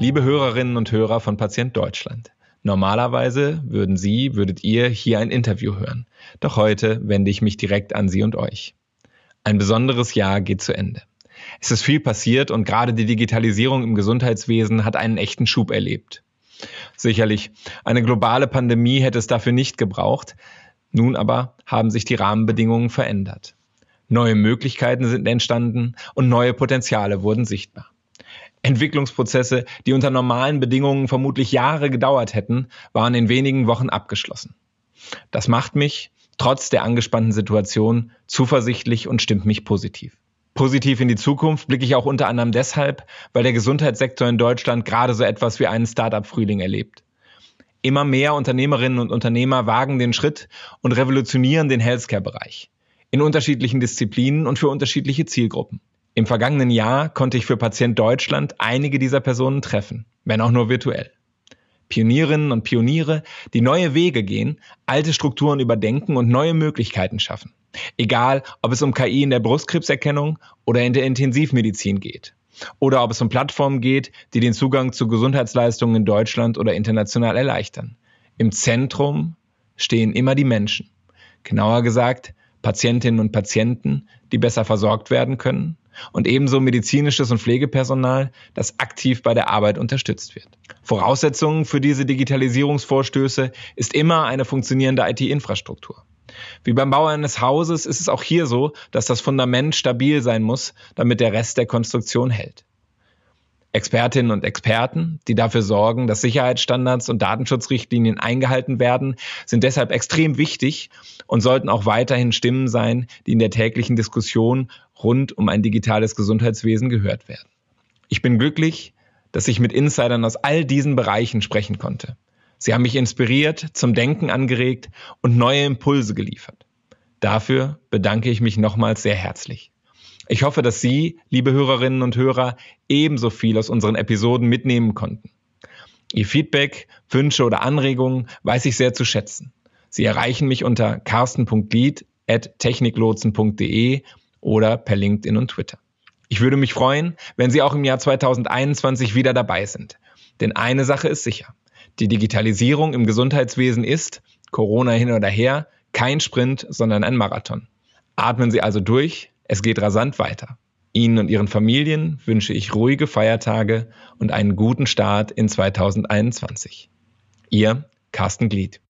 Liebe Hörerinnen und Hörer von Patient Deutschland. Normalerweise würden Sie, würdet ihr hier ein Interview hören. Doch heute wende ich mich direkt an Sie und euch. Ein besonderes Jahr geht zu Ende. Es ist viel passiert und gerade die Digitalisierung im Gesundheitswesen hat einen echten Schub erlebt. Sicherlich, eine globale Pandemie hätte es dafür nicht gebraucht. Nun aber haben sich die Rahmenbedingungen verändert. Neue Möglichkeiten sind entstanden und neue Potenziale wurden sichtbar. Entwicklungsprozesse, die unter normalen Bedingungen vermutlich Jahre gedauert hätten, waren in wenigen Wochen abgeschlossen. Das macht mich, trotz der angespannten Situation, zuversichtlich und stimmt mich positiv. Positiv in die Zukunft blicke ich auch unter anderem deshalb, weil der Gesundheitssektor in Deutschland gerade so etwas wie einen Start-up-Frühling erlebt. Immer mehr Unternehmerinnen und Unternehmer wagen den Schritt und revolutionieren den Healthcare-Bereich. In unterschiedlichen Disziplinen und für unterschiedliche Zielgruppen. Im vergangenen Jahr konnte ich für Patient Deutschland einige dieser Personen treffen, wenn auch nur virtuell. Pionierinnen und Pioniere, die neue Wege gehen, alte Strukturen überdenken und neue Möglichkeiten schaffen. Egal, ob es um KI in der Brustkrebserkennung oder in der Intensivmedizin geht. Oder ob es um Plattformen geht, die den Zugang zu Gesundheitsleistungen in Deutschland oder international erleichtern. Im Zentrum stehen immer die Menschen. Genauer gesagt, Patientinnen und Patienten, die besser versorgt werden können und ebenso medizinisches und Pflegepersonal, das aktiv bei der Arbeit unterstützt wird. Voraussetzungen für diese Digitalisierungsvorstöße ist immer eine funktionierende IT-Infrastruktur. Wie beim Bau eines Hauses ist es auch hier so, dass das Fundament stabil sein muss, damit der Rest der Konstruktion hält. Expertinnen und Experten, die dafür sorgen, dass Sicherheitsstandards und Datenschutzrichtlinien eingehalten werden, sind deshalb extrem wichtig und sollten auch weiterhin Stimmen sein, die in der täglichen Diskussion rund um ein digitales Gesundheitswesen gehört werden. Ich bin glücklich, dass ich mit Insidern aus all diesen Bereichen sprechen konnte. Sie haben mich inspiriert, zum Denken angeregt und neue Impulse geliefert. Dafür bedanke ich mich nochmals sehr herzlich. Ich hoffe, dass Sie, liebe Hörerinnen und Hörer, ebenso viel aus unseren Episoden mitnehmen konnten. Ihr Feedback, Wünsche oder Anregungen weiß ich sehr zu schätzen. Sie erreichen mich unter carsten.glied.techniklotsen.de oder per LinkedIn und Twitter. Ich würde mich freuen, wenn Sie auch im Jahr 2021 wieder dabei sind. Denn eine Sache ist sicher. Die Digitalisierung im Gesundheitswesen ist, Corona hin oder her, kein Sprint, sondern ein Marathon. Atmen Sie also durch, es geht rasant weiter. Ihnen und Ihren Familien wünsche ich ruhige Feiertage und einen guten Start in 2021. Ihr Carsten Glied.